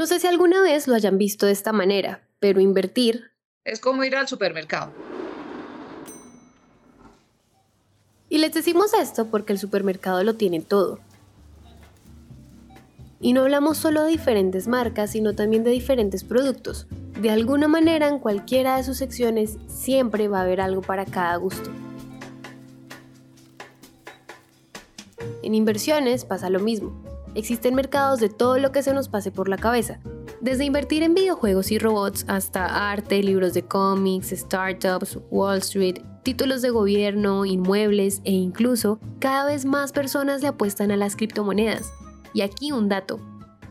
No sé si alguna vez lo hayan visto de esta manera, pero invertir es como ir al supermercado. Y les decimos esto porque el supermercado lo tiene todo. Y no hablamos solo de diferentes marcas, sino también de diferentes productos. De alguna manera, en cualquiera de sus secciones siempre va a haber algo para cada gusto. En inversiones pasa lo mismo. Existen mercados de todo lo que se nos pase por la cabeza, desde invertir en videojuegos y robots hasta arte, libros de cómics, startups, Wall Street, títulos de gobierno, inmuebles e incluso cada vez más personas le apuestan a las criptomonedas. Y aquí un dato.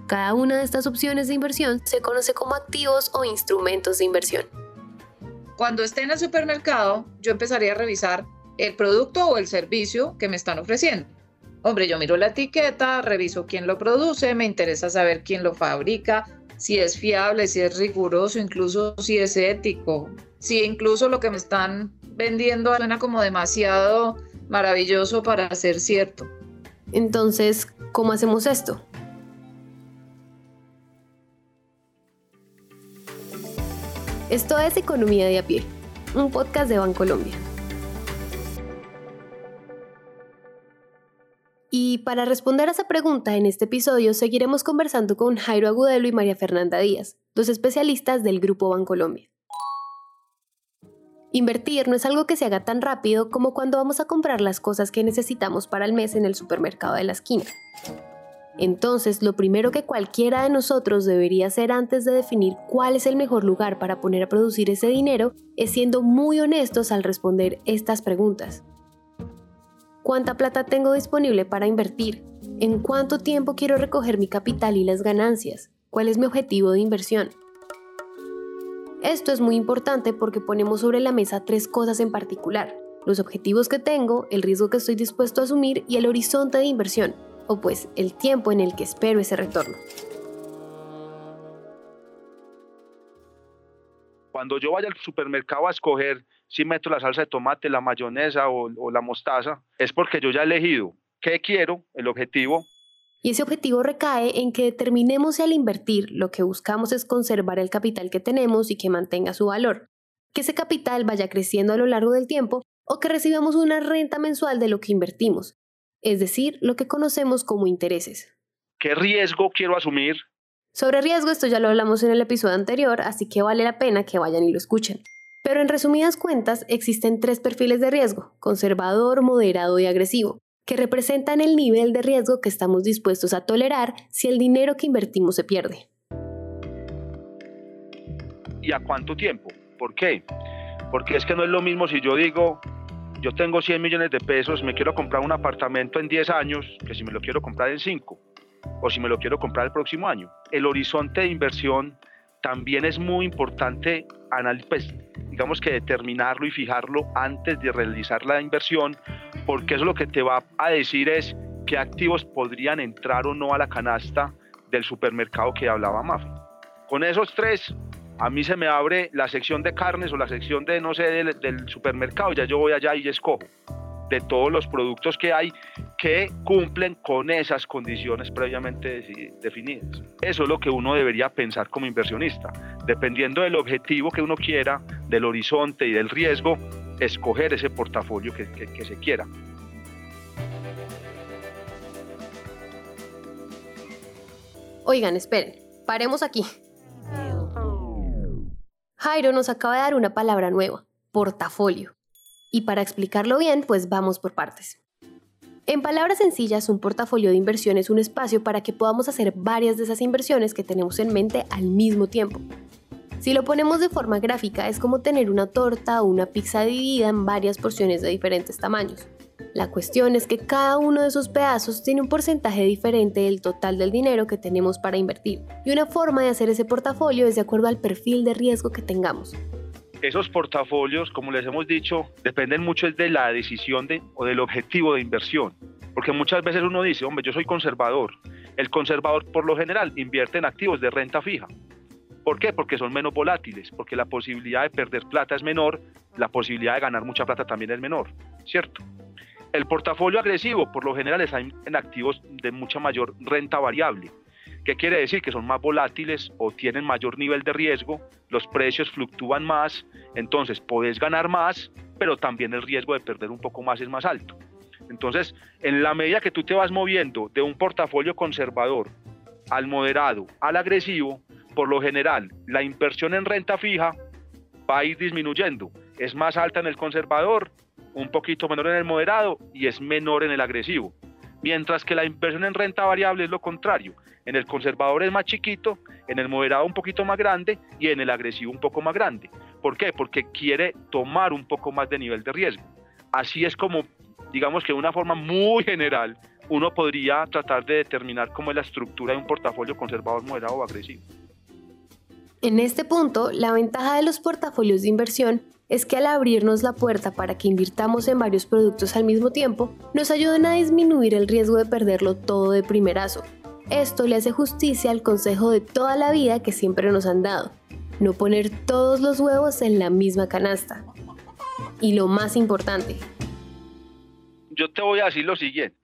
Cada una de estas opciones de inversión se conoce como activos o instrumentos de inversión. Cuando esté en el supermercado, yo empezaría a revisar el producto o el servicio que me están ofreciendo. Hombre, yo miro la etiqueta, reviso quién lo produce, me interesa saber quién lo fabrica, si es fiable, si es riguroso, incluso si es ético, si incluso lo que me están vendiendo suena como demasiado maravilloso para ser cierto. Entonces, ¿cómo hacemos esto? Esto es Economía de a pie, un podcast de Bancolombia. Para responder a esa pregunta, en este episodio seguiremos conversando con Jairo Agudelo y María Fernanda Díaz, dos especialistas del Grupo Bancolombia. Invertir no es algo que se haga tan rápido como cuando vamos a comprar las cosas que necesitamos para el mes en el supermercado de la esquina. Entonces, lo primero que cualquiera de nosotros debería hacer antes de definir cuál es el mejor lugar para poner a producir ese dinero es siendo muy honestos al responder estas preguntas. ¿Cuánta plata tengo disponible para invertir? ¿En cuánto tiempo quiero recoger mi capital y las ganancias? ¿Cuál es mi objetivo de inversión? Esto es muy importante porque ponemos sobre la mesa tres cosas en particular. Los objetivos que tengo, el riesgo que estoy dispuesto a asumir y el horizonte de inversión, o pues el tiempo en el que espero ese retorno. Cuando yo vaya al supermercado a escoger si meto la salsa de tomate, la mayonesa o, la mostaza, es porque yo ya he elegido qué quiero, el objetivo, y ese objetivo recae en que determinemos si al invertir lo que buscamos es conservar el capital que tenemos y que mantenga su valor, que ese capital vaya creciendo a lo largo del tiempo o que recibamos una renta mensual de lo que invertimos, es decir, lo que conocemos como intereses. ¿Qué riesgo quiero asumir? Sobre riesgo esto ya lo hablamos en el episodio anterior, así que vale la pena que vayan y lo escuchen. Pero en resumidas cuentas, existen tres perfiles de riesgo, conservador, moderado y agresivo, que representan el nivel de riesgo que estamos dispuestos a tolerar si el dinero que invertimos se pierde. ¿Y a cuánto tiempo? ¿Por qué? Porque es que no es lo mismo si yo digo, yo tengo 100 millones de pesos, me quiero comprar un apartamento en 10 años, que si me lo quiero comprar en 5, o si me lo quiero comprar el próximo año. El horizonte de inversión también es muy importante pues, digamos que determinarlo y fijarlo antes de realizar la inversión, porque eso lo que te va a decir es qué activos podrían entrar o no a la canasta del supermercado que hablaba Mafi. Con esos tres, a mí se me abre la sección de carnes o la sección de, no sé, del, del supermercado, ya yo voy allá y escojo de todos los productos que hay que cumplen con esas condiciones previamente definidas. Eso es lo que uno debería pensar como inversionista. Dependiendo del objetivo que uno quiera, del horizonte y del riesgo, escoger ese portafolio que, se quiera. Oigan, esperen, paremos aquí. Jairo nos acaba de dar una palabra nueva, portafolio. Y para explicarlo bien, pues vamos por partes. En palabras sencillas, un portafolio de inversión es un espacio para que podamos hacer varias de esas inversiones que tenemos en mente al mismo tiempo. Si lo ponemos de forma gráfica, es como tener una torta o una pizza dividida en varias porciones de diferentes tamaños. La cuestión es que cada uno de esos pedazos tiene un porcentaje diferente del total del dinero que tenemos para invertir, y una forma de hacer ese portafolio es de acuerdo al perfil de riesgo que tengamos. Esos portafolios, como les hemos dicho, dependen mucho de la decisión de, o del objetivo de inversión. Porque muchas veces uno dice, hombre, yo soy conservador. El conservador por lo general invierte en activos de renta fija. ¿Por qué? Porque son menos volátiles, porque la posibilidad de perder plata es menor, la posibilidad de ganar mucha plata también es menor, ¿cierto? El portafolio agresivo por lo general está en activos de mucha mayor renta variable, ¿Qué quiere decir? Que son más volátiles o tienen mayor nivel de riesgo, los precios fluctúan más, entonces podés ganar más, pero también el riesgo de perder un poco más es más alto. Entonces, en la medida que tú te vas moviendo de un portafolio conservador al moderado, al agresivo, por lo general, la inversión en renta fija va a ir disminuyendo. Es más alta en el conservador, un poquito menor en el moderado y es menor en el agresivo. Mientras que la inversión en renta variable es lo contrario. En el conservador es más chiquito, en el moderado un poquito más grande y en el agresivo un poco más grande. ¿Por qué? Porque quiere tomar un poco más de nivel de riesgo. Así es como, digamos que de una forma muy general, uno podría tratar de determinar cómo es la estructura de un portafolio conservador, moderado o agresivo. En este punto, la ventaja de los portafolios de inversión es que al abrirnos la puerta para que invirtamos en varios productos al mismo tiempo, nos ayudan a disminuir el riesgo de perderlo todo de primerazo. Esto le hace justicia al consejo de toda la vida que siempre nos han dado, no poner todos los huevos en la misma canasta. Y lo más importante. Yo te voy a decir lo siguiente,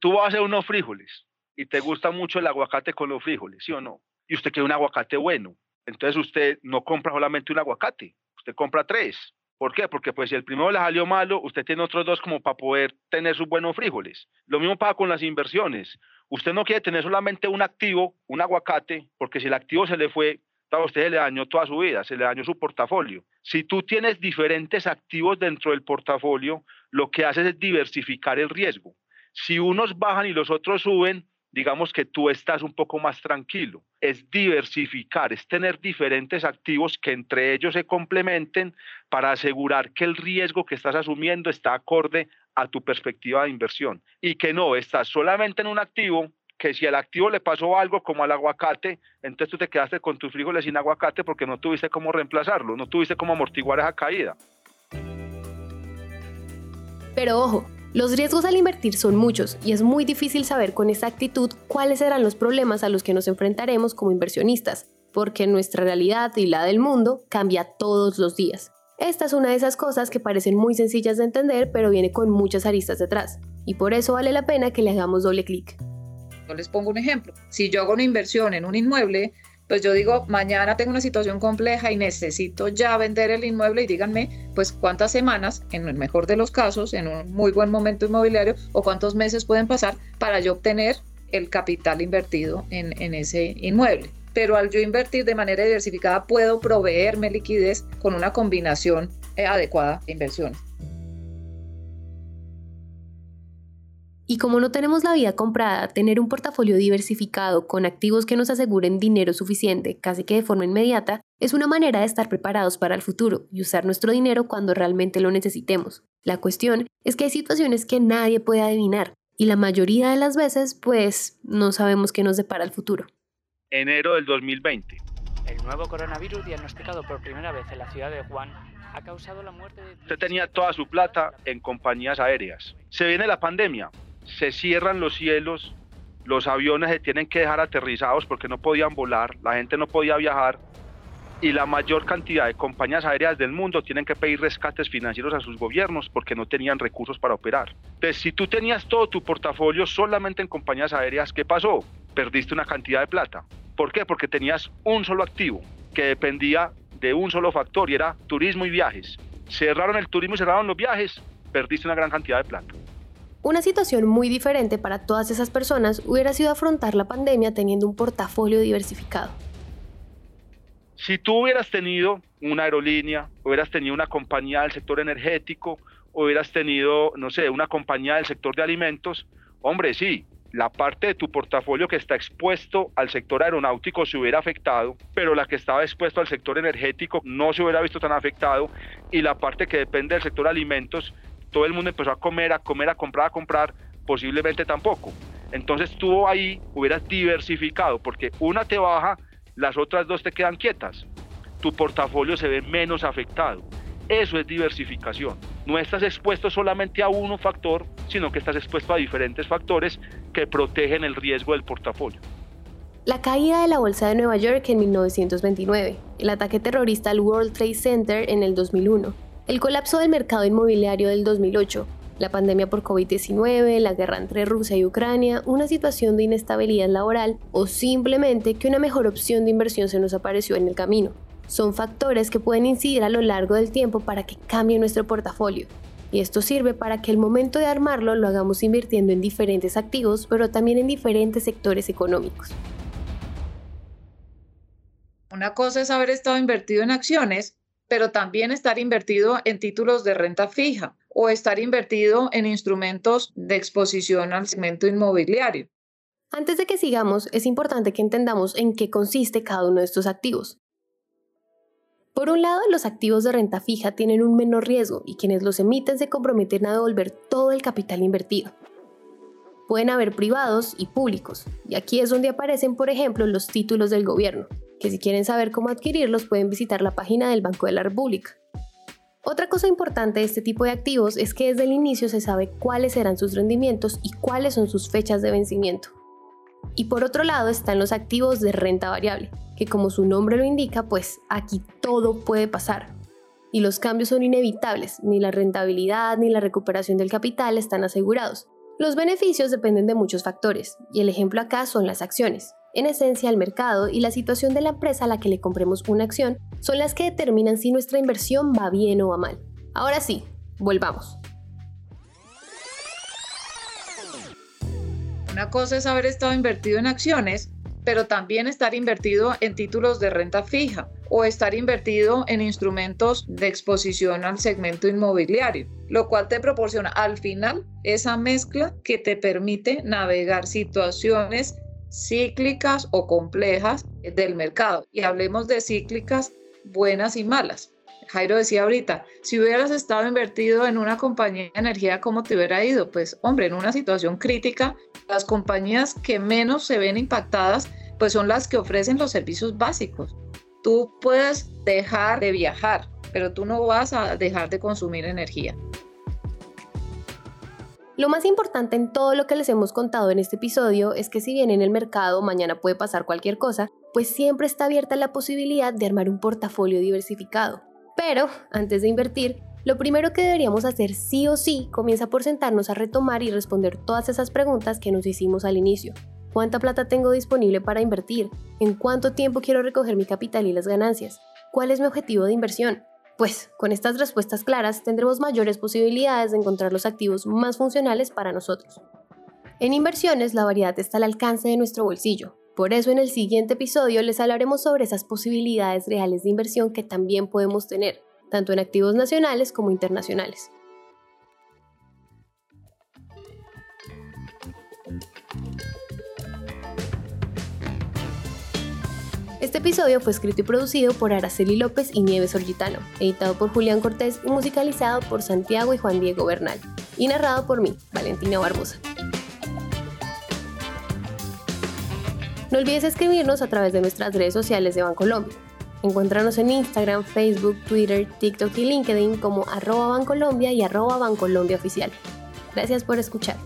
tú vas a hacer unos frijoles y te gusta mucho el aguacate con los frijoles, ¿sí o no? Y usted quiere un aguacate bueno, entonces usted no compra solamente un aguacate, compra tres. ¿Por qué? Porque pues si el primero le salió malo, usted tiene otros dos como para poder tener sus buenos frijoles. Lo mismo pasa con las inversiones. Usted no quiere tener solamente un activo, un aguacate, porque si el activo se le fue, a usted se le dañó toda su vida, se le dañó su portafolio. Si tú tienes diferentes activos dentro del portafolio, lo que haces es diversificar el riesgo. Si unos bajan y los otros suben, digamos que tú estás un poco más tranquilo. Es diversificar, es tener diferentes activos que entre ellos se complementen para asegurar que el riesgo que estás asumiendo está acorde a tu perspectiva de inversión y que no estás solamente en un activo que si al activo le pasó algo como al aguacate, entonces tú te quedaste con tus frijoles sin aguacate porque no tuviste cómo reemplazarlo, no tuviste cómo amortiguar esa caída. Pero ojo, los riesgos al invertir son muchos y es muy difícil saber con exactitud cuáles serán los problemas a los que nos enfrentaremos como inversionistas, porque nuestra realidad y la del mundo cambia todos los días. Esta es una de esas cosas que parecen muy sencillas de entender, pero viene con muchas aristas detrás, y por eso vale la pena que le hagamos doble clic. Yo les pongo un ejemplo. Si yo hago una inversión en un inmueble, pues yo digo, mañana tengo una situación compleja y necesito ya vender el inmueble y díganme, pues cuántas semanas, en el mejor de los casos, en un muy buen momento inmobiliario, o cuántos meses pueden pasar para yo obtener el capital invertido en, en ese inmueble. Pero al yo invertir de manera diversificada puedo proveerme liquidez con una combinación eh, adecuada de inversiones. Y como no tenemos la vida comprada, tener un portafolio diversificado con activos que nos aseguren dinero suficiente casi que de forma inmediata es una manera de estar preparados para el futuro y usar nuestro dinero cuando realmente lo necesitemos. La cuestión es que hay situaciones que nadie puede adivinar y la mayoría de las veces pues no sabemos qué nos depara el futuro. Enero del 2020. El nuevo coronavirus diagnosticado por primera vez en la ciudad de Wuhan ha causado la muerte de... Usted tenía toda su plata en compañías aéreas. Se viene la pandemia, se cierran los cielos, los aviones se tienen que dejar aterrizados porque no podían volar, la gente no podía viajar y la mayor cantidad de compañías aéreas del mundo tienen que pedir rescates financieros a sus gobiernos porque no tenían recursos para operar. Entonces, si tú tenías todo tu portafolio solamente en compañías aéreas, ¿qué pasó? Perdiste una cantidad de plata. ¿Por qué? Porque tenías un solo activo que dependía de un solo factor y era turismo y viajes. Cerraron el turismo y cerraron los viajes, perdiste una gran cantidad de plata. Una situación muy diferente para todas esas personas hubiera sido afrontar la pandemia teniendo un portafolio diversificado. Si tú hubieras tenido una aerolínea, hubieras tenido una compañía del sector energético, hubieras tenido, no sé, una compañía del sector de alimentos, hombre, sí, la parte de tu portafolio que está expuesto al sector aeronáutico se hubiera afectado, pero la que estaba expuesto al sector energético no se hubiera visto tan afectado y la parte que depende del sector alimentos todo el mundo empezó a comer, a comer, a comprar, a comprar, posiblemente tampoco. Entonces tú ahí hubieras diversificado, porque una te baja, las otras dos te quedan quietas. Tu portafolio se ve menos afectado. Eso es diversificación. No estás expuesto solamente a uno factor, sino que estás expuesto a diferentes factores que protegen el riesgo del portafolio. La caída de la Bolsa de Nueva York en 1929, el ataque terrorista al World Trade Center en el 2001, el colapso del mercado inmobiliario del 2008 La pandemia por COVID-19, la guerra entre Rusia y Ucrania, una situación de inestabilidad laboral o simplemente que una mejor opción de inversión se nos apareció en el camino. Son factores que pueden incidir a lo largo del tiempo para que cambie nuestro portafolio. Y esto sirve para que el momento de armarlo lo hagamos invirtiendo en diferentes activos, pero también en diferentes sectores económicos. Una cosa es haber estado invertido en acciones, pero también estar invertido en títulos de renta fija o estar invertido en instrumentos de exposición al segmento inmobiliario. Antes de que sigamos, es importante que entendamos en qué consiste cada uno de estos activos. Por un lado, los activos de renta fija tienen un menor riesgo y quienes los emiten se comprometen a devolver todo el capital invertido. Pueden haber privados y públicos, y aquí es donde aparecen, por ejemplo, los títulos del gobierno, que si quieren saber cómo adquirirlos pueden visitar la página del Banco de la República. Otra cosa importante de este tipo de activos es que desde el inicio se sabe cuáles serán sus rendimientos y cuáles son sus fechas de vencimiento. Y por otro lado están los activos de renta variable, que como su nombre lo indica, pues aquí todo puede pasar. Y los cambios son inevitables, ni la rentabilidad ni la recuperación del capital están asegurados. Los beneficios dependen de muchos factores, y el ejemplo acá son las acciones. En esencia, el mercado y la situación de la empresa a la que le compremos una acción son las que determinan si nuestra inversión va bien o va mal. Ahora sí, volvamos. Una cosa es haber estado invertido en acciones, pero también estar invertido en títulos de renta fija o estar invertido en instrumentos de exposición al segmento inmobiliario, lo cual te proporciona al final esa mezcla que te permite navegar situaciones cíclicas o complejas del mercado. Y hablemos de cíclicas buenas y malas. Jairo decía ahorita, si hubieras estado invertido en una compañía de energía, ¿cómo te hubiera ido? Pues hombre, en una situación crítica, las compañías que menos se ven impactadas, pues son las que ofrecen los servicios básicos. Tú puedes dejar de viajar, pero tú no vas a dejar de consumir energía. Lo más importante en todo lo que les hemos contado en este episodio es que si bien en el mercado mañana puede pasar cualquier cosa, pues siempre está abierta la posibilidad de armar un portafolio diversificado. Pero, antes de invertir, lo primero que deberíamos hacer sí o sí comienza por sentarnos a retomar y responder todas esas preguntas que nos hicimos al inicio. ¿Cuánta plata tengo disponible para invertir? ¿En cuánto tiempo quiero recoger mi capital y las ganancias? ¿Cuál es mi objetivo de inversión? Pues con estas respuestas claras tendremos mayores posibilidades de encontrar los activos más funcionales para nosotros. En inversiones la variedad está al alcance de nuestro bolsillo. Por eso en el siguiente episodio les hablaremos sobre esas posibilidades reales de inversión que también podemos tener, tanto en activos nacionales como internacionales. Este episodio fue escrito y producido por Araceli López y Nieves Orgitano, editado por Julián Cortés y musicalizado por Santiago y Juan Diego Bernal, y narrado por mí, Valentina Barbosa. No olvides escribirnos a través de nuestras redes sociales de Bancolombia. Encuéntranos en Instagram, Facebook, Twitter, TikTok y LinkedIn como arroba Bancolombia y arroba Bancolombia Oficial. Gracias por escuchar.